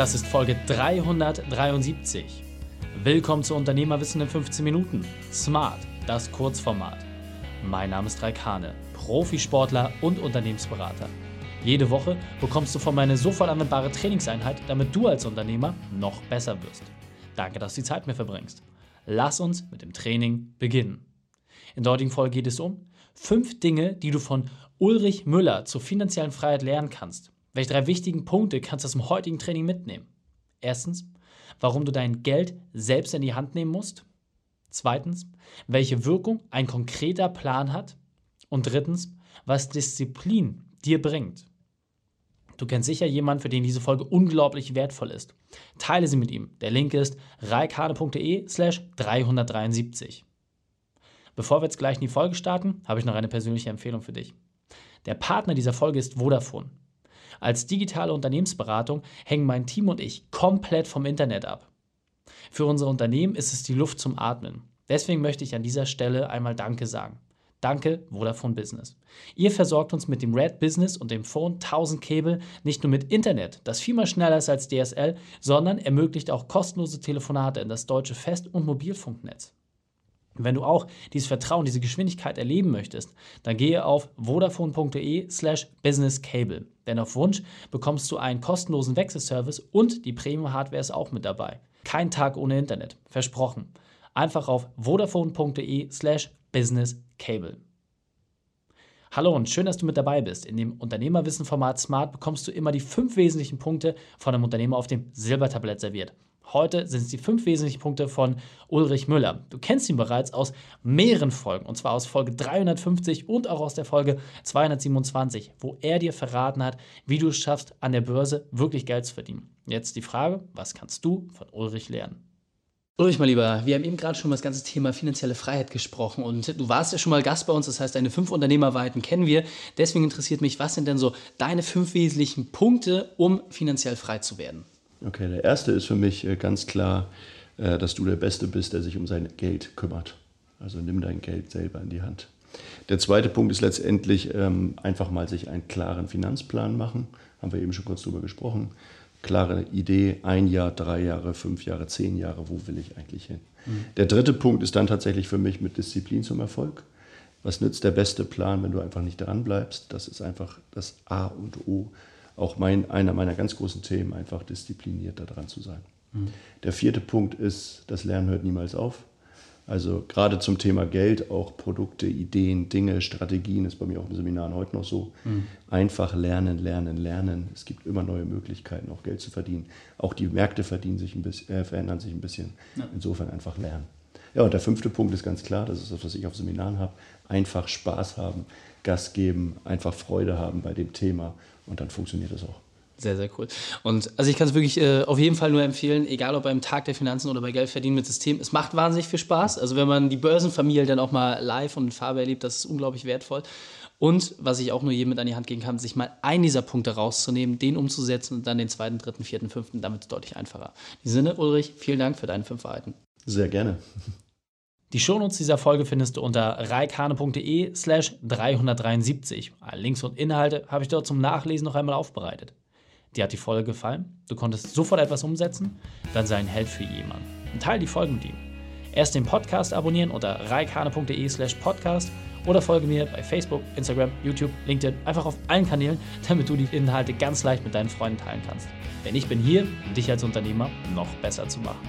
Das ist Folge 373. Willkommen zu Unternehmerwissen in 15 Minuten. Smart, das Kurzformat. Mein Name ist Raikane, Profisportler und Unternehmensberater. Jede Woche bekommst du von mir eine sofort anwendbare Trainingseinheit, damit du als Unternehmer noch besser wirst. Danke, dass du die Zeit mir verbringst. Lass uns mit dem Training beginnen. In der heutigen Folge geht es um fünf Dinge, die du von Ulrich Müller zur finanziellen Freiheit lernen kannst. Welche drei wichtigen Punkte kannst du aus dem heutigen Training mitnehmen? Erstens, warum du dein Geld selbst in die Hand nehmen musst. Zweitens, welche Wirkung ein konkreter Plan hat. Und drittens, was Disziplin dir bringt. Du kennst sicher jemanden, für den diese Folge unglaublich wertvoll ist. Teile sie mit ihm. Der Link ist reikane.de slash 373. Bevor wir jetzt gleich in die Folge starten, habe ich noch eine persönliche Empfehlung für dich. Der Partner dieser Folge ist Vodafone. Als digitale Unternehmensberatung hängen mein Team und ich komplett vom Internet ab. Für unser Unternehmen ist es die Luft zum Atmen. Deswegen möchte ich an dieser Stelle einmal Danke sagen. Danke, Vodafone Business. Ihr versorgt uns mit dem Red Business und dem Phone 1000 Cable nicht nur mit Internet, das viermal schneller ist als DSL, sondern ermöglicht auch kostenlose Telefonate in das deutsche Fest- und Mobilfunknetz. Wenn du auch dieses Vertrauen, diese Geschwindigkeit erleben möchtest, dann gehe auf vodafone.de slash businesscable. Denn auf Wunsch bekommst du einen kostenlosen Wechselservice und die Premium-Hardware ist auch mit dabei. Kein Tag ohne Internet. Versprochen. Einfach auf vodafone.de slash businesscable. Hallo und schön, dass du mit dabei bist. In dem Unternehmerwissen-Format Smart bekommst du immer die fünf wesentlichen Punkte von einem Unternehmer auf dem Silbertablett serviert. Heute sind es die fünf wesentlichen Punkte von Ulrich Müller. Du kennst ihn bereits aus mehreren Folgen, und zwar aus Folge 350 und auch aus der Folge 227, wo er dir verraten hat, wie du es schaffst, an der Börse wirklich Geld zu verdienen. Jetzt die Frage, was kannst du von Ulrich lernen? Ulrich, mein Lieber, wir haben eben gerade schon über das ganze Thema finanzielle Freiheit gesprochen und du warst ja schon mal Gast bei uns, das heißt, deine fünf Unternehmerweiten kennen wir. Deswegen interessiert mich, was sind denn so deine fünf wesentlichen Punkte, um finanziell frei zu werden? Okay, der erste ist für mich äh, ganz klar, äh, dass du der Beste bist, der sich um sein Geld kümmert. Also nimm dein Geld selber in die Hand. Der zweite Punkt ist letztendlich ähm, einfach mal sich einen klaren Finanzplan machen. Haben wir eben schon kurz drüber gesprochen. Klare Idee, ein Jahr, drei Jahre, fünf Jahre, zehn Jahre, wo will ich eigentlich hin? Mhm. Der dritte Punkt ist dann tatsächlich für mich mit Disziplin zum Erfolg. Was nützt der beste Plan, wenn du einfach nicht dran bleibst? Das ist einfach das A und O auch mein, einer meiner ganz großen Themen, einfach diszipliniert daran zu sein. Mhm. Der vierte Punkt ist, das Lernen hört niemals auf. Also gerade zum Thema Geld, auch Produkte, Ideen, Dinge, Strategien, ist bei mir auch im Seminar heute noch so. Mhm. Einfach lernen, lernen, lernen. Es gibt immer neue Möglichkeiten, auch Geld zu verdienen. Auch die Märkte verdienen sich ein bisschen, äh, verändern sich ein bisschen. Ja. Insofern einfach lernen. Ja, und der fünfte Punkt ist ganz klar, das ist das, was ich auf Seminaren habe. Einfach Spaß haben, Gas geben, einfach Freude haben bei dem Thema und dann funktioniert das auch. Sehr, sehr cool. Und also ich kann es wirklich äh, auf jeden Fall nur empfehlen, egal ob beim Tag der Finanzen oder bei Geldverdienen mit System, es macht wahnsinnig viel Spaß. Also wenn man die Börsenfamilie dann auch mal live und in Farbe erlebt, das ist unglaublich wertvoll. Und was ich auch nur jedem mit an die Hand geben kann, sich mal einen dieser Punkte rauszunehmen, den umzusetzen und dann den zweiten, dritten, vierten, fünften, damit deutlich einfacher. In diesem Sinne, Ulrich, vielen Dank für deine fünf Wahrheiten. Sehr gerne. Die Shownotes dieser Folge findest du unter reikane.de slash 373. Alle Links und Inhalte habe ich dort zum Nachlesen noch einmal aufbereitet. Dir hat die Folge gefallen? Du konntest sofort etwas umsetzen? Dann sei ein Held für jemanden. Und teile die Folge mit ihm. Erst den Podcast abonnieren unter reikane.de slash podcast oder folge mir bei Facebook, Instagram, YouTube, LinkedIn, einfach auf allen Kanälen, damit du die Inhalte ganz leicht mit deinen Freunden teilen kannst. Denn ich bin hier, um dich als Unternehmer noch besser zu machen.